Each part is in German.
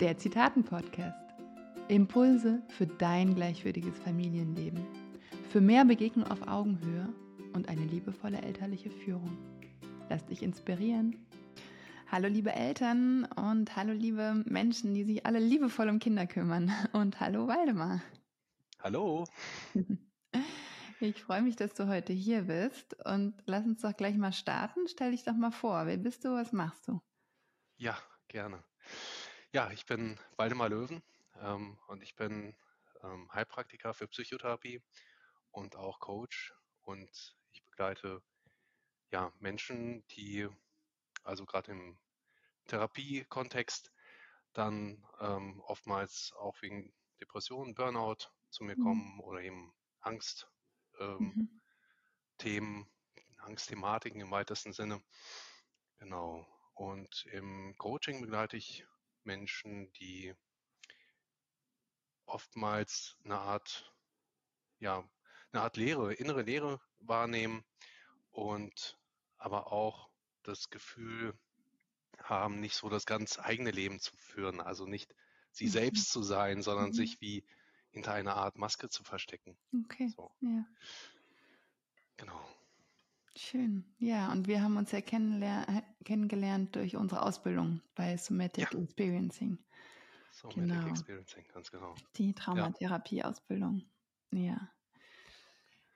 der Zitaten-Podcast. Impulse für dein gleichwürdiges Familienleben. Für mehr Begegnung auf Augenhöhe und eine liebevolle elterliche Führung. Lass dich inspirieren. Hallo liebe Eltern und hallo liebe Menschen, die sich alle liebevoll um Kinder kümmern. Und hallo Waldemar. Hallo. Ich freue mich, dass du heute hier bist und lass uns doch gleich mal starten. Stell dich doch mal vor, wer bist du, was machst du? Ja, gerne. Ja, ich bin Waldemar Löwen ähm, und ich bin ähm, Heilpraktiker für Psychotherapie und auch Coach und ich begleite ja Menschen, die also gerade im Therapiekontext dann ähm, oftmals auch wegen Depressionen, Burnout zu mir mhm. kommen oder eben Angst ähm, mhm. Angstthematiken im weitesten Sinne. Genau. Und im Coaching begleite ich Menschen, die oftmals eine Art, ja, eine Art Lehre, innere Lehre wahrnehmen und aber auch das Gefühl haben, nicht so das ganz eigene Leben zu führen, also nicht sie mhm. selbst zu sein, sondern mhm. sich wie hinter einer Art Maske zu verstecken. Okay. So. Ja. Genau. Schön. Ja, und wir haben uns ja kennengelernt durch unsere Ausbildung bei Somatic ja. Experiencing. Somatic genau. Experiencing, ganz genau. Die Traumatherapie-Ausbildung. Ja.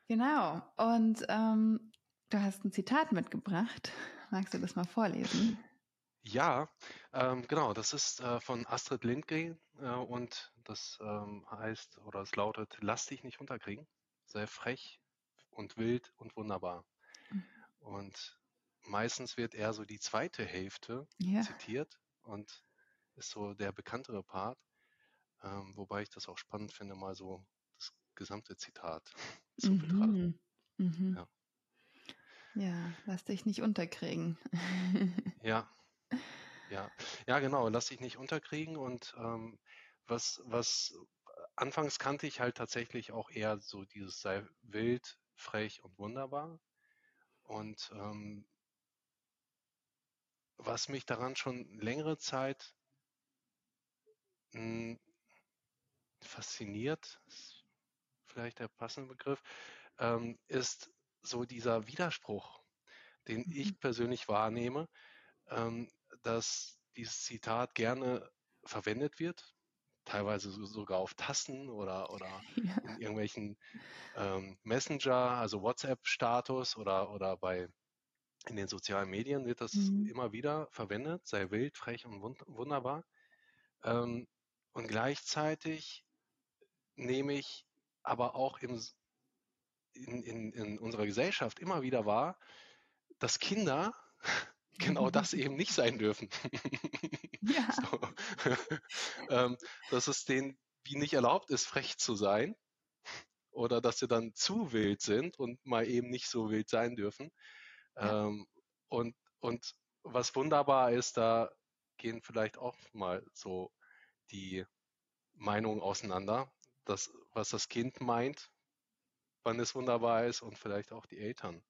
Genau. Und ähm, du hast ein Zitat mitgebracht. Magst du das mal vorlesen? Ja, ähm, genau. Das ist äh, von Astrid Lindgren äh, und das ähm, heißt oder es lautet: Lass dich nicht unterkriegen, sei frech, und wild und wunderbar. Und meistens wird eher so die zweite Hälfte ja. zitiert und ist so der bekanntere Part, ähm, wobei ich das auch spannend finde, mal so das gesamte Zitat zu mhm. betrachten. Mhm. Ja. ja, lass dich nicht unterkriegen. ja, ja, ja, genau, lass dich nicht unterkriegen und ähm, was, was anfangs kannte ich halt tatsächlich auch eher so dieses sei wild, frech und wunderbar. Und ähm, was mich daran schon längere Zeit mh, hm, fasziniert, ist vielleicht der passende Begriff, ähm, ist so dieser Widerspruch, den mhm. ich persönlich wahrnehme, ähm, dass dieses Zitat gerne verwendet wird, teilweise sogar auf Tassen oder, oder ja. in irgendwelchen ähm, Messenger, also WhatsApp-Status oder, oder bei in den sozialen Medien wird das mhm. immer wieder verwendet, sei wild, frech und wund wunderbar. Ähm, und gleichzeitig nehme ich aber auch im, in, in, in unserer Gesellschaft immer wieder wahr, dass Kinder genau das eben nicht sein dürfen. Ja. so. ähm, dass es denen wie nicht erlaubt ist, frech zu sein oder dass sie dann zu wild sind und mal eben nicht so wild sein dürfen. Ja. Ähm, und, und was wunderbar ist, da gehen vielleicht auch mal so die Meinungen auseinander, das, was das Kind meint, wann es wunderbar ist und vielleicht auch die Eltern.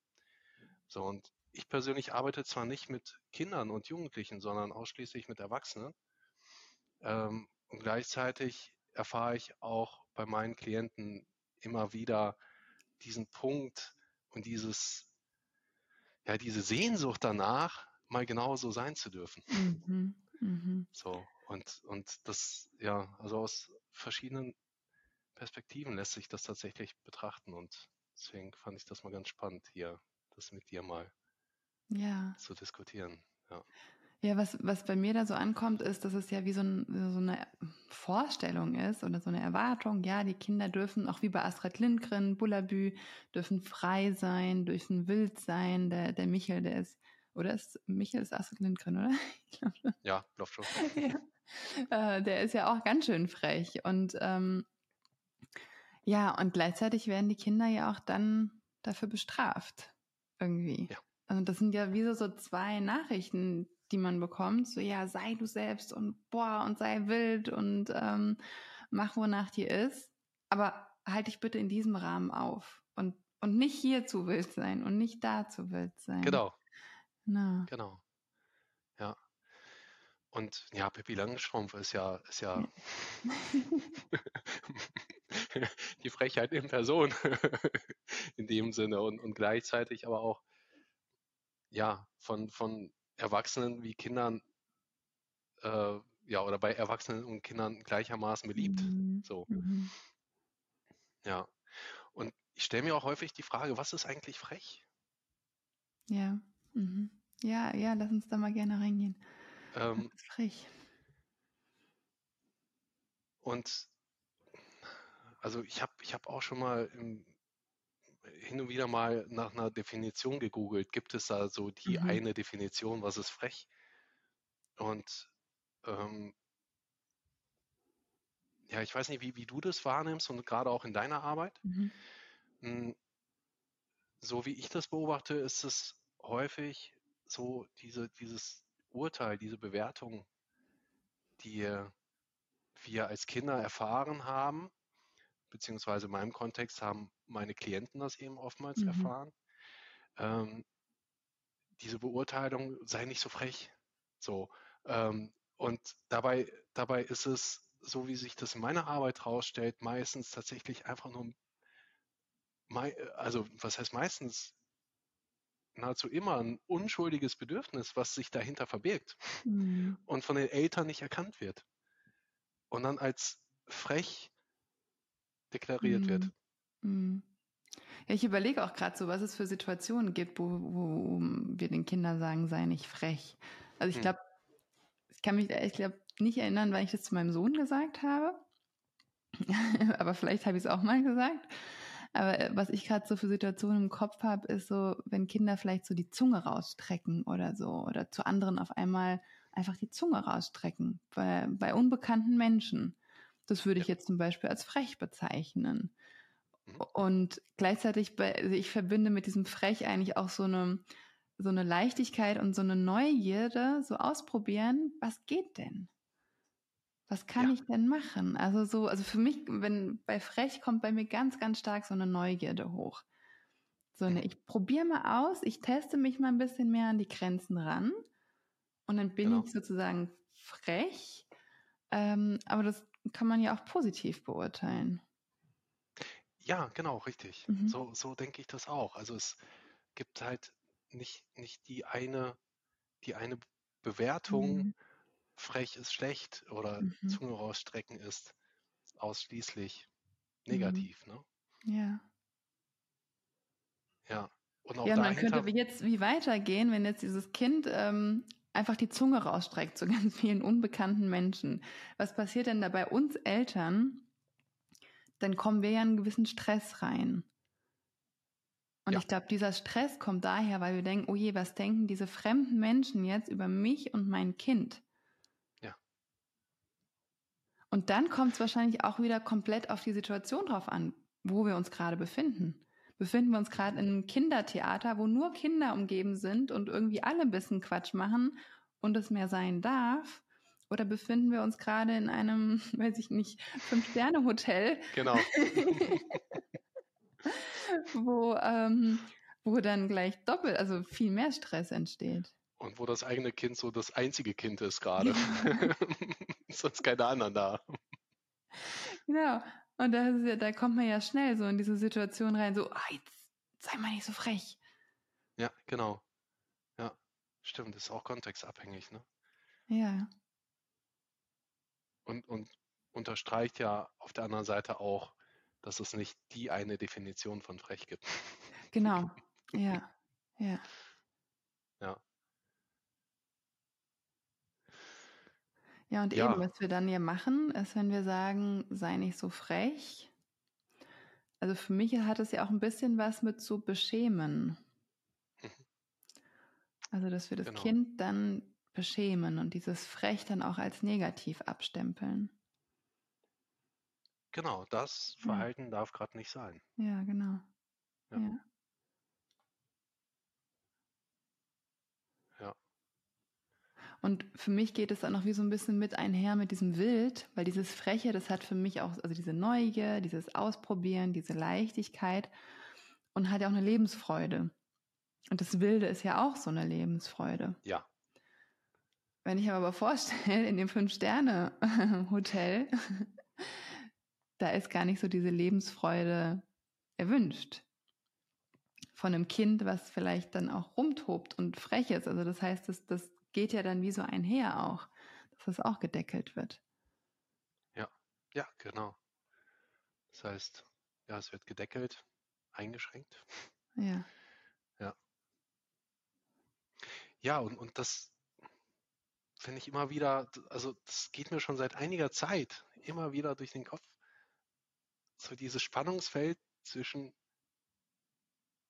So, und ich persönlich arbeite zwar nicht mit Kindern und Jugendlichen, sondern ausschließlich mit Erwachsenen. Ähm, und gleichzeitig erfahre ich auch bei meinen Klienten immer wieder diesen Punkt und dieses, ja, diese Sehnsucht danach, mal genauso sein zu dürfen. Mhm, mh. So, und, und das, ja, also aus verschiedenen Perspektiven lässt sich das tatsächlich betrachten und deswegen fand ich das mal ganz spannend hier, das mit dir mal ja. zu diskutieren. Ja. Ja, was, was bei mir da so ankommt, ist, dass es ja wie so, ein, so, eine Vorstellung ist oder so eine Erwartung. Ja, die Kinder dürfen, auch wie bei Astrid Lindgren, Bullabü, dürfen frei sein, dürfen wild sein. Der, der Michel, der ist, oder ist, Michel ist Astrid Lindgren, oder? ja, glaube schon. ja. Äh, der ist ja auch ganz schön frech. Und ähm, ja, und gleichzeitig werden die Kinder ja auch dann dafür bestraft. Irgendwie. Ja. Also das sind ja wie so, zwei Nachrichten, die man bekommt. So, ja, sei du selbst und boah, und sei wild und ähm, mach, wonach dir ist. Aber halte dich bitte in diesem Rahmen auf und, und nicht hier zu wild sein und nicht da zu wild sein. Genau. Na. Genau. Ja. Und ja, Pippi Langstrumpf ist ja, ist ja die Frechheit in Person in dem Sinne und, und gleichzeitig aber auch ja von, von Erwachsenen wie Kindern äh, ja oder bei Erwachsenen und Kindern gleichermaßen beliebt. Mhm. So. Mhm. Ja. Und ich stelle mir auch häufig die Frage, was ist eigentlich frech? Ja. Mhm. Ja, ja, lass uns da mal gerne reingehen. Ähm, frech. Und also ich habe ich hab auch schon mal im, hin und wieder mal nach einer Definition gegoogelt. Gibt es da so die mhm. eine Definition, was ist frech? Und ähm, ja, ich weiß nicht, wie, wie du das wahrnimmst und gerade auch in deiner Arbeit. Mhm. Hm, so wie ich das beobachte, ist es häufig so diese, dieses Urteil, diese Bewertung, die wir als Kinder erfahren haben, beziehungsweise in meinem Kontext haben meine Klienten das eben oftmals mhm. erfahren. Ähm, diese Beurteilung sei nicht so frech. So. Ähm, und dabei, dabei ist es, so wie sich das in meiner Arbeit herausstellt, meistens tatsächlich einfach nur, also was heißt meistens, nahezu immer ein unschuldiges Bedürfnis, was sich dahinter verbirgt mhm. und von den Eltern nicht erkannt wird und dann als frech deklariert mhm. wird. Mhm. Ja, ich überlege auch gerade so, was es für Situationen gibt, wo, wo wir den Kindern sagen, sei nicht frech. Also ich hm. glaube, ich kann mich ich glaube nicht erinnern, weil ich das zu meinem Sohn gesagt habe. Aber vielleicht habe ich es auch mal gesagt. Aber äh, was ich gerade so für Situationen im Kopf habe, ist so, wenn Kinder vielleicht so die Zunge rausstrecken oder so oder zu anderen auf einmal einfach die Zunge rausstrecken bei, bei unbekannten Menschen. Das würde ich jetzt zum Beispiel als frech bezeichnen. Mhm. Und gleichzeitig, bei, also ich verbinde mit diesem Frech eigentlich auch so eine, so eine Leichtigkeit und so eine Neugierde, so ausprobieren, was geht denn? Was kann ja. ich denn machen? Also so, also für mich, wenn bei Frech kommt bei mir ganz, ganz stark so eine Neugierde hoch. So eine, ich probiere mal aus, ich teste mich mal ein bisschen mehr an die Grenzen ran und dann bin genau. ich sozusagen frech. Ähm, aber das kann man ja auch positiv beurteilen. Ja, genau, richtig. Mhm. So, so denke ich das auch. Also es gibt halt nicht, nicht die eine, die eine Bewertung, mhm. frech ist schlecht oder mhm. Zunge rausstrecken ist ausschließlich mhm. negativ, ne? Ja. Ja. Und auch ja, man könnte jetzt wie weitergehen, wenn jetzt dieses Kind ähm, einfach die Zunge rausstreckt zu ganz vielen unbekannten Menschen. Was passiert denn da bei uns Eltern? Dann kommen wir ja in einen gewissen Stress rein. Und ja. ich glaube, dieser Stress kommt daher, weil wir denken, oh je, was denken diese fremden Menschen jetzt über mich und mein Kind? Ja. Und dann kommt es wahrscheinlich auch wieder komplett auf die Situation drauf an, wo wir uns gerade befinden befinden wir uns gerade in einem Kindertheater, wo nur Kinder umgeben sind und irgendwie alle ein bisschen Quatsch machen und es mehr sein darf? Oder befinden wir uns gerade in einem, weiß ich nicht, Fünf-Sterne-Hotel? Genau. wo, ähm, wo dann gleich doppelt, also viel mehr Stress entsteht. Und wo das eigene Kind so das einzige Kind ist gerade. Sonst keine anderen da. Genau. Und da, ja, da kommt man ja schnell so in diese Situation rein, so, ah, jetzt sei mal nicht so frech. Ja, genau. Ja, stimmt, ist auch kontextabhängig, ne? Ja. Und, und unterstreicht ja auf der anderen Seite auch, dass es nicht die eine Definition von frech gibt. Genau, ja. Ja. Ja, und ja. eben, was wir dann hier machen, ist, wenn wir sagen, sei nicht so frech. Also für mich hat es ja auch ein bisschen was mit zu beschämen. Mhm. Also, dass wir das genau. Kind dann beschämen und dieses Frech dann auch als negativ abstempeln. Genau, das Verhalten ja. darf gerade nicht sein. Ja, genau. ja. ja. Und für mich geht es dann auch wie so ein bisschen mit einher mit diesem Wild, weil dieses Freche, das hat für mich auch, also diese Neugier, dieses Ausprobieren, diese Leichtigkeit und hat ja auch eine Lebensfreude. Und das Wilde ist ja auch so eine Lebensfreude. Ja. wenn ich mir aber vorstelle, in dem Fünf-Sterne-Hotel, da ist gar nicht so diese Lebensfreude erwünscht. Von einem Kind, was vielleicht dann auch rumtobt und frech ist. Also das heißt, das, das geht ja dann wie so einher auch, dass das auch gedeckelt wird. Ja, ja, genau. Das heißt, ja, es wird gedeckelt, eingeschränkt. Ja. Ja. Ja, und, und das finde ich immer wieder, also das geht mir schon seit einiger Zeit immer wieder durch den Kopf. So dieses Spannungsfeld zwischen,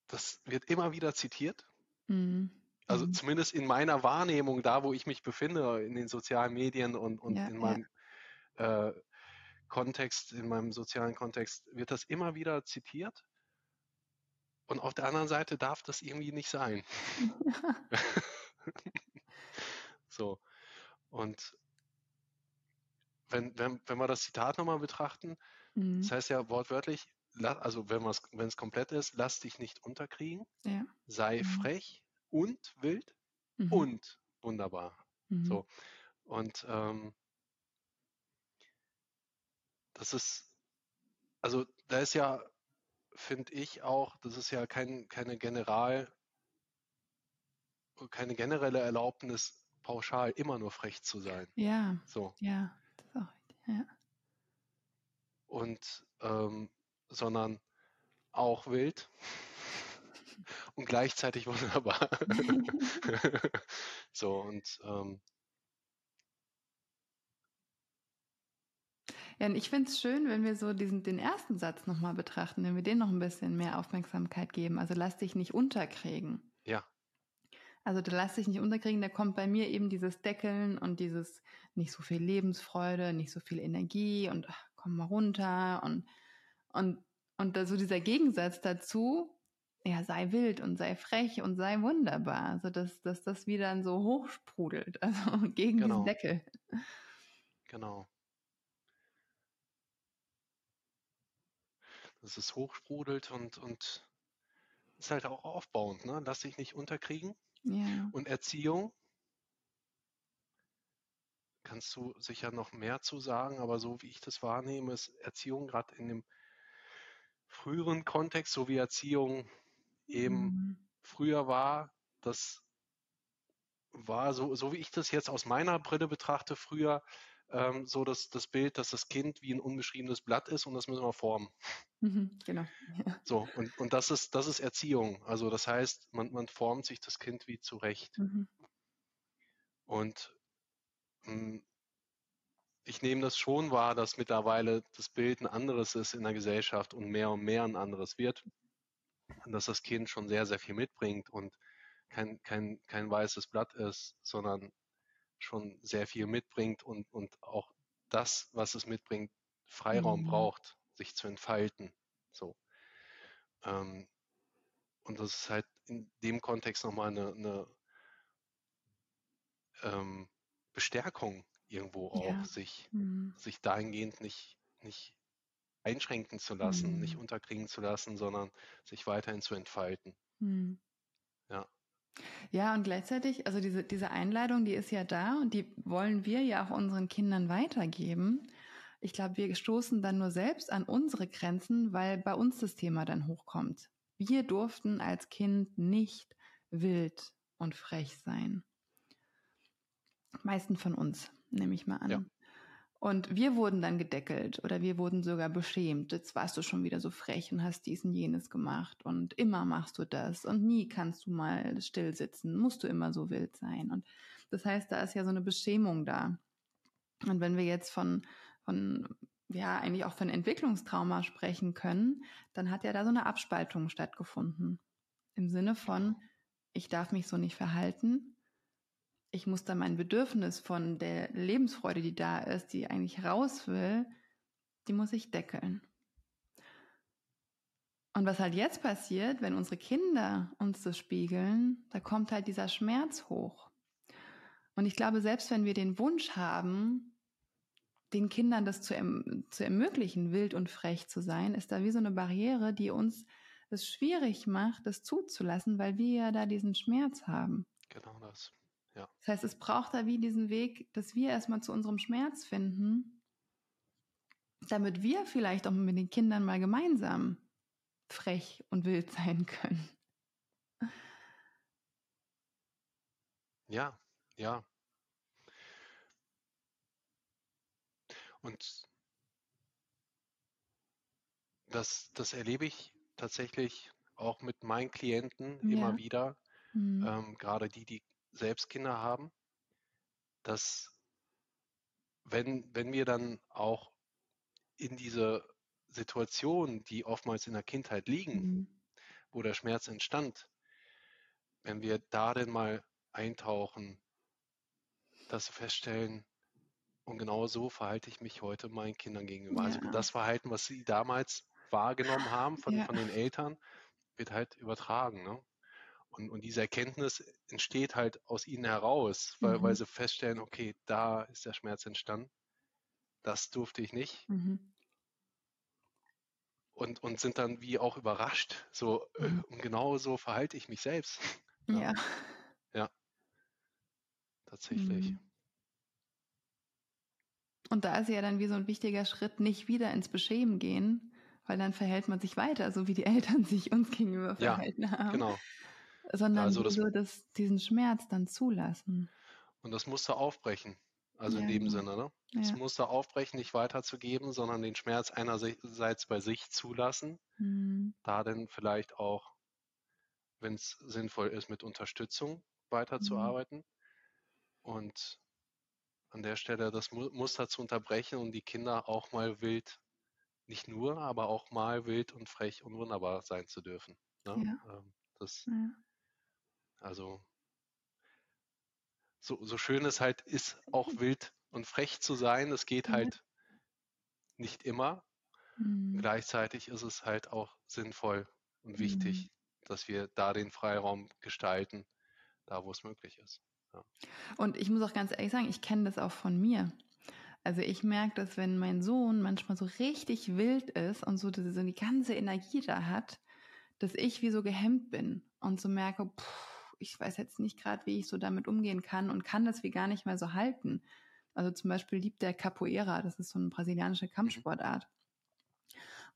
das wird immer wieder zitiert. Mhm. Also mhm. zumindest in meiner Wahrnehmung, da wo ich mich befinde, in den sozialen Medien und, und ja, in meinem ja. äh, Kontext, in meinem sozialen Kontext, wird das immer wieder zitiert. Und auf der anderen Seite darf das irgendwie nicht sein. so. Und wenn, wenn, wenn wir das Zitat nochmal betrachten, mhm. das heißt ja wortwörtlich, also wenn es komplett ist, lass dich nicht unterkriegen, ja. sei mhm. frech und wild mhm. und wunderbar. Mhm. So. Und ähm, das ist, also da ist ja finde ich auch, das ist ja kein, keine General, keine generelle Erlaubnis, pauschal immer nur frech zu sein. Ja. So. Ja, das ist auch richtig. Ja. Und ähm, sondern auch wild und gleichzeitig wunderbar. so und ähm, Ja, und ich finde es schön, wenn wir so diesen, den ersten Satz nochmal betrachten, wenn wir den noch ein bisschen mehr Aufmerksamkeit geben. Also lass dich nicht unterkriegen. Ja. Also da lass dich nicht unterkriegen, da kommt bei mir eben dieses Deckeln und dieses nicht so viel Lebensfreude, nicht so viel Energie und ach, komm mal runter und, und, und da so dieser Gegensatz dazu, ja, sei wild und sei frech und sei wunderbar. Also dass, dass das wieder so hochsprudelt, also gegen genau. diesen Deckel. Genau. dass es hochsprudelt und, und ist halt auch aufbauend, ne? Lass dich nicht unterkriegen. Ja. Und Erziehung, kannst du sicher noch mehr zu sagen, aber so wie ich das wahrnehme, ist Erziehung gerade in dem früheren Kontext, so wie Erziehung eben mhm. früher war, das war so, so wie ich das jetzt aus meiner Brille betrachte, früher ähm, so das, das Bild, dass das Kind wie ein unbeschriebenes Blatt ist und das müssen wir formen. Mhm, genau. Ja. So, und, und das ist, das ist Erziehung. Also das heißt, man, man formt sich das Kind wie zurecht. Mhm. Und mh, hm, ich nehme das schon wahr, dass mittlerweile das Bild ein anderes ist in der Gesellschaft und mehr und mehr ein anderes wird. Dass das Kind schon sehr, sehr viel mitbringt und kein, kein, kein weißes Blatt ist, sondern schon sehr viel mitbringt und, und auch das, was es mitbringt, Freiraum mhm. braucht, sich zu entfalten. So. Ähm, und das ist halt in dem Kontext nochmal eine, eine ähm, Bestärkung irgendwo auch, ja. sich, mhm. sich dahingehend nicht, nicht einschränken zu lassen, mhm. nicht unterkriegen zu lassen, sondern sich weiterhin zu entfalten. Mhm. Ja. Ja, und gleichzeitig, also diese, diese Einladung, die ist ja da und die wollen wir ja auch unseren Kindern weitergeben. Ich glaube, wir stoßen dann nur selbst an unsere Grenzen, weil bei uns das Thema dann hochkommt. Wir durften als Kind nicht wild und frech sein. Meisten von uns, nehme ich mal an. Ja. Und wir wurden dann gedeckelt oder wir wurden sogar beschämt. Jetzt warst du schon wieder so frech und hast dies und jenes gemacht und immer machst du das und nie kannst du mal still sitzen, musst du immer so wild sein. Und das heißt, da ist ja so eine Beschämung da. Und wenn wir jetzt von, von ja, eigentlich auch von Entwicklungstrauma sprechen können, dann hat ja da so eine Abspaltung stattgefunden. Im Sinne von, ich darf mich so nicht verhalten, ich muss da mein Bedürfnis von der Lebensfreude, die da ist, die eigentlich raus will, die muss ich deckeln. Und was halt jetzt passiert, wenn unsere Kinder uns das spiegeln, da kommt halt dieser Schmerz hoch. Und ich glaube, selbst wenn wir den Wunsch haben, den Kindern das zu, erm zu ermöglichen, wild und frech zu sein, ist da wie so eine Barriere, die uns es schwierig macht, das zuzulassen, weil wir ja da diesen Schmerz haben. Genau das. Ja. Das heißt, es braucht da wie diesen Weg, dass wir erstmal zu unserem Schmerz finden, damit wir vielleicht auch mit den Kindern mal gemeinsam frech und wild sein können. Ja, ja. Und das, das erlebe ich tatsächlich auch mit meinen Klienten Ja. immer wieder, Mhm. ähm, gerade die, die selbst Kinder haben, dass wenn, wenn wir dann auch in diese Situationen, die oftmals in der Kindheit liegen, Mhm. wo der Schmerz entstand, wenn wir da denn mal eintauchen, dass wir feststellen, und genau so verhalte ich mich heute meinen Kindern gegenüber. Also Ja. das Verhalten, was sie damals wahrgenommen haben von, Ja. von den Eltern, wird halt übertragen. Ne? Und, und diese Erkenntnis entsteht halt aus ihnen heraus, weil, weil Mhm. sie feststellen, okay, da ist der Schmerz entstanden, das durfte ich nicht. Mhm. Und, und sind dann wie auch überrascht, so, äh, Mhm. und genau so verhalte ich mich selbst. Ja. Ja. Tatsächlich. Mhm. Und da ist ja dann wie so ein wichtiger Schritt, nicht wieder ins Beschämen gehen, weil dann verhält man sich weiter, so wie die Eltern sich uns gegenüber Ja, verhalten haben. Genau. Sondern Also das- so das, diesen Schmerz dann zulassen. Und das Muster aufbrechen. Also in Ja, dem genau. Sinne, ne? Das Ja. Muster aufbrechen, nicht weiterzugeben, sondern den Schmerz einerseits bei sich zulassen, Mhm. da dann vielleicht auch, wenn es sinnvoll ist, mit Unterstützung weiterzuarbeiten und an der Stelle das Mu- Muster zu unterbrechen und die Kinder auch mal wild, nicht nur, aber auch mal wild und frech und wunderbar sein zu dürfen. Ne? Ähm, Das, Ja. Also so, so schön es halt ist, auch wild und frech zu sein, es geht Ja. halt nicht immer. Mhm. Gleichzeitig ist es halt auch sinnvoll und wichtig, dass wir da den Freiraum gestalten, da wo es möglich ist. Und ich muss auch ganz ehrlich sagen, ich kenne das auch von mir. Also ich merke, dass wenn mein Sohn manchmal so richtig wild ist und so diese, so die ganze Energie da hat, dass ich wie so gehemmt bin und so merke, pff, ich weiß jetzt nicht gerade, wie ich so damit umgehen kann und kann das wie gar nicht mehr so halten. Also zum Beispiel liebt der Capoeira, das ist so eine brasilianische Kampfsportart.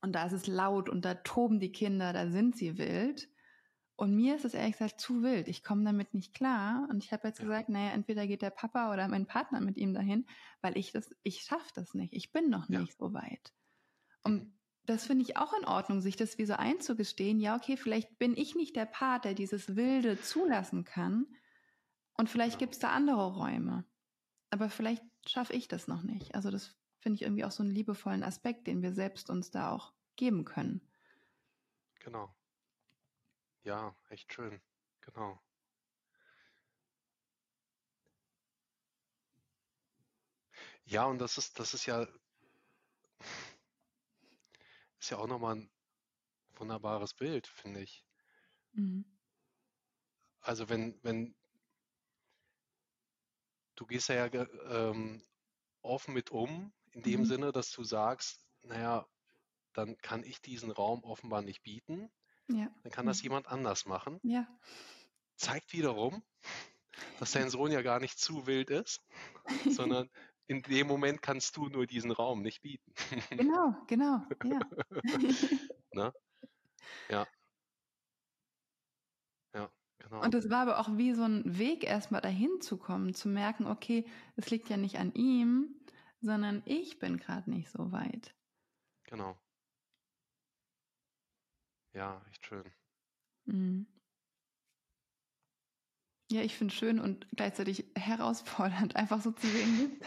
Und da ist es laut und da toben die Kinder, da sind sie wild. Und mir ist es ehrlich gesagt zu wild. Ich komme damit nicht klar. Und ich habe jetzt Ja. gesagt, naja, entweder geht der Papa oder mein Partner mit ihm dahin, weil ich das, ich schaffe das nicht. Ich bin noch Ja. nicht so weit. Und Mhm. Das finde ich auch in Ordnung, sich das wie so einzugestehen. Ja, okay, vielleicht bin ich nicht der Part, der dieses Wilde zulassen kann. Und vielleicht gibt es da andere Räume. Aber vielleicht schaffe ich das noch nicht. Also das finde ich irgendwie auch so einen liebevollen Aspekt, den wir selbst uns da auch geben können. Genau. Ja, echt schön. Genau. Ja, und das ist, das ist ja, ist ja auch nochmal ein wunderbares Bild, finde ich. Mhm. Also wenn, wenn du gehst ja ähm, offen mit um, in dem Mhm. Sinne, dass du sagst, naja, dann kann ich diesen Raum offenbar nicht bieten, Ja. dann kann das jemand anders machen. Ja. Zeigt wiederum, dass dein Sohn ja gar nicht zu wild ist, sondern in dem Moment kannst du nur diesen Raum nicht bieten. Genau, genau, ja. Ne? Ja. Ja, genau. Und es war aber auch wie so ein Weg, erstmal dahin zu kommen, zu merken, okay, es liegt ja nicht an ihm, sondern ich bin gerade nicht so weit. Genau. Ja, echt schön. Mhm. Ja, ich finde schön und gleichzeitig herausfordernd, einfach so zu sehen,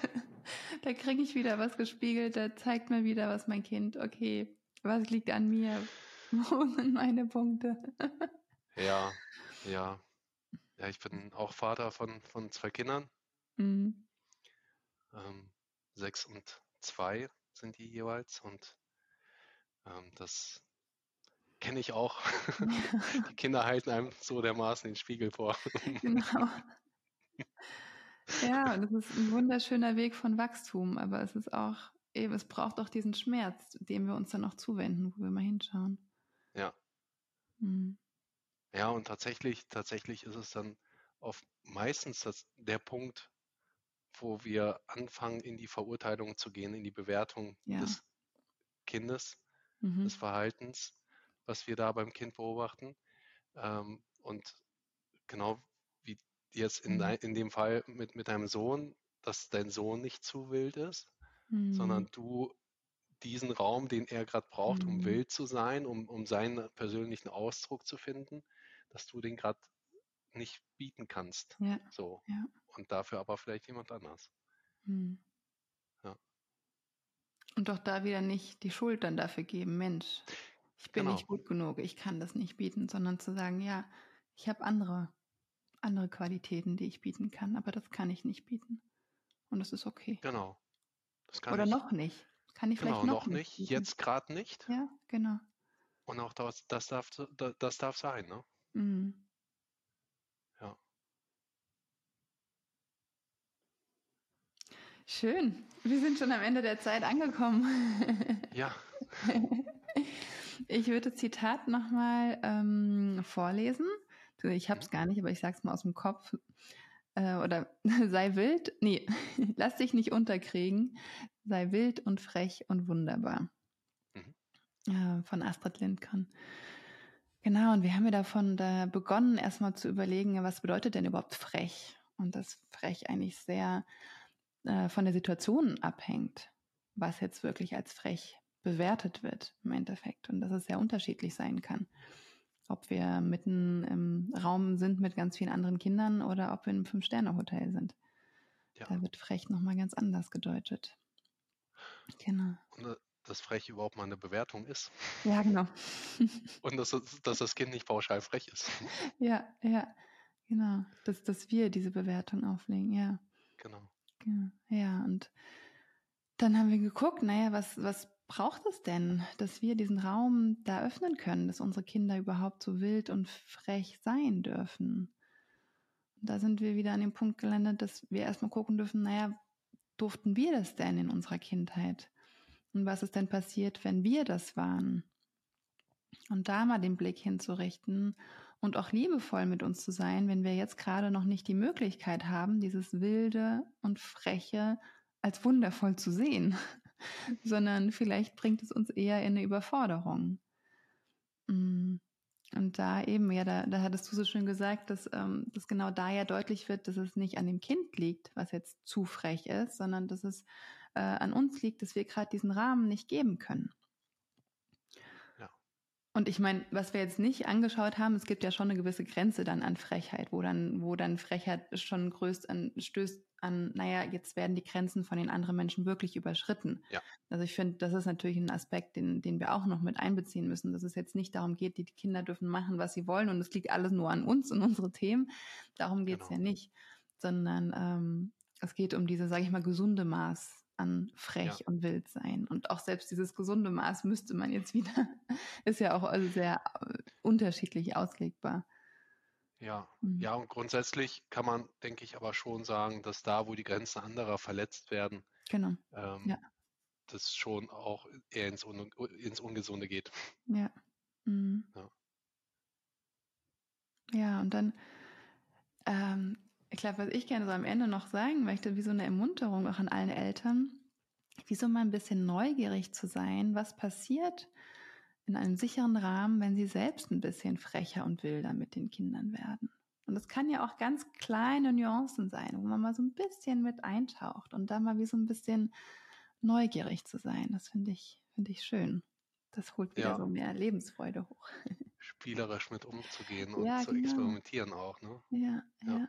da kriege ich wieder was gespiegelt, da zeigt mir wieder, was mein Kind, okay, was liegt an mir, wo sind meine Punkte? Ja, ja. Ja, ich bin auch Vater von, von zwei Kindern. Mhm. Ähm, sechs und zwei sind die jeweils. Und ähm, das kenne ich auch. Die Kinder halten einem so dermaßen den Spiegel vor. Genau. Ja, und es ist ein wunderschöner Weg von Wachstum, aber es ist auch, eben, es braucht auch diesen Schmerz, dem wir uns dann auch zuwenden, wo wir mal hinschauen. Ja. Mhm. Ja, und tatsächlich, tatsächlich ist es dann auf meistens das, der Punkt, wo wir anfangen, in die Verurteilung zu gehen, in die Bewertung ja. des Kindes, mhm. des Verhaltens, was wir da beim Kind beobachten. Ähm, und genau wie jetzt in, mhm. in dem Fall mit, mit deinem Sohn, dass dein Sohn nicht zu wild ist, mhm. sondern du diesen Raum, den er gerade braucht, um mhm. wild zu sein, um, um seinen persönlichen Ausdruck zu finden, dass du den gerade nicht bieten kannst. Ja. So. Ja. Und dafür aber vielleicht jemand anders. Mhm. Ja. Und doch da wieder nicht die Schuld dann dafür geben, Mensch, ich bin genau. nicht gut genug, ich kann das nicht bieten, sondern zu sagen, ja, ich habe andere, andere Qualitäten, die ich bieten kann, aber das kann ich nicht bieten. Und das ist okay. Genau. Oder ich. noch nicht. Kann ich genau, vielleicht noch, noch nicht. Bieten. Jetzt gerade nicht. Ja, genau. Und auch das, das, darf, das darf sein, ne? Mhm. Ja. Schön. Wir sind schon am Ende der Zeit angekommen. Ja. Ich würde das Zitat nochmal ähm, vorlesen. Ich habe es gar nicht, aber ich sage es mal aus dem Kopf. Äh, oder sei wild, nee, lass dich nicht unterkriegen, sei wild und frech und wunderbar. Mhm. Äh, von Astrid Lindgren. Genau, und wir haben ja davon da begonnen, erstmal zu überlegen, was bedeutet denn überhaupt frech? Und dass frech eigentlich sehr äh, von der Situation abhängt, was jetzt wirklich als frech bewertet wird im Endeffekt und dass es sehr unterschiedlich sein kann. Ob wir mitten im Raum sind mit ganz vielen anderen Kindern oder ob wir in einem Fünf-Sterne-Hotel sind. Ja. Da wird frech nochmal ganz anders gedeutet. Genau. Und äh, dass frech überhaupt mal eine Bewertung ist. Ja, genau. und dass, dass das Kind nicht pauschal frech ist. Ja, ja, genau. Dass, dass wir diese Bewertung auflegen, ja. Genau. genau. Ja, und dann haben wir geguckt, naja, was, was braucht es denn, dass wir diesen Raum da öffnen können, dass unsere Kinder überhaupt so wild und frech sein dürfen? Und da sind wir wieder an dem Punkt gelandet, dass wir erstmal gucken dürfen, naja, durften wir das denn in unserer Kindheit? Und was ist denn passiert, wenn wir das waren? Und da mal den Blick hinzurichten und auch liebevoll mit uns zu sein, wenn wir jetzt gerade noch nicht die Möglichkeit haben, dieses wilde und freche als wundervoll zu sehen. sondern vielleicht bringt es uns eher in eine Überforderung. Mm. Und da eben, ja, da, da hattest du so schön gesagt, dass, ähm, dass genau da ja deutlich wird, dass es nicht an dem Kind liegt, was jetzt zu frech ist, sondern dass es äh, an uns liegt, dass wir gerade diesen Rahmen nicht geben können. Und ich meine, was wir jetzt nicht angeschaut haben, es gibt ja schon eine gewisse Grenze dann an Frechheit, wo dann, wo dann Frechheit schon größt an, stößt an, naja, jetzt werden die Grenzen von den anderen Menschen wirklich überschritten. Ja. Also ich finde, das ist natürlich ein Aspekt, den, den wir auch noch mit einbeziehen müssen, dass es jetzt nicht darum geht, die Kinder dürfen machen, was sie wollen und es liegt alles nur an uns und unsere Themen. Darum geht es genau. ja nicht, sondern ähm, es geht um diese, sage ich mal, gesunde Maß an frech ja. und wild sein. Und auch selbst dieses gesunde Maß müsste man jetzt wieder, ist ja auch also sehr äh, unterschiedlich auslegbar. Ja, mhm. ja, und grundsätzlich kann man, denke ich, aber schon sagen, dass da, wo die Grenzen anderer verletzt werden, genau. ähm, ja. das schon auch eher ins, Un ins Ungesunde geht. Ja. Mhm. ja. Ja, und dann, ähm, ich glaube, was ich gerne so am Ende noch sagen möchte, wie so eine Ermunterung auch an alle Eltern, wie so mal ein bisschen neugierig zu sein, was passiert, in einem sicheren Rahmen, wenn sie selbst ein bisschen frecher und wilder mit den Kindern werden. Und es kann ja auch ganz kleine Nuancen sein, wo man mal so ein bisschen mit eintaucht und da mal wie so ein bisschen neugierig zu sein. Das finde ich, finde ich schön. Das holt wieder ja. so mehr Lebensfreude hoch. Spielerisch mit umzugehen und ja, zu genau. experimentieren auch, ne? Ja, ja, ja.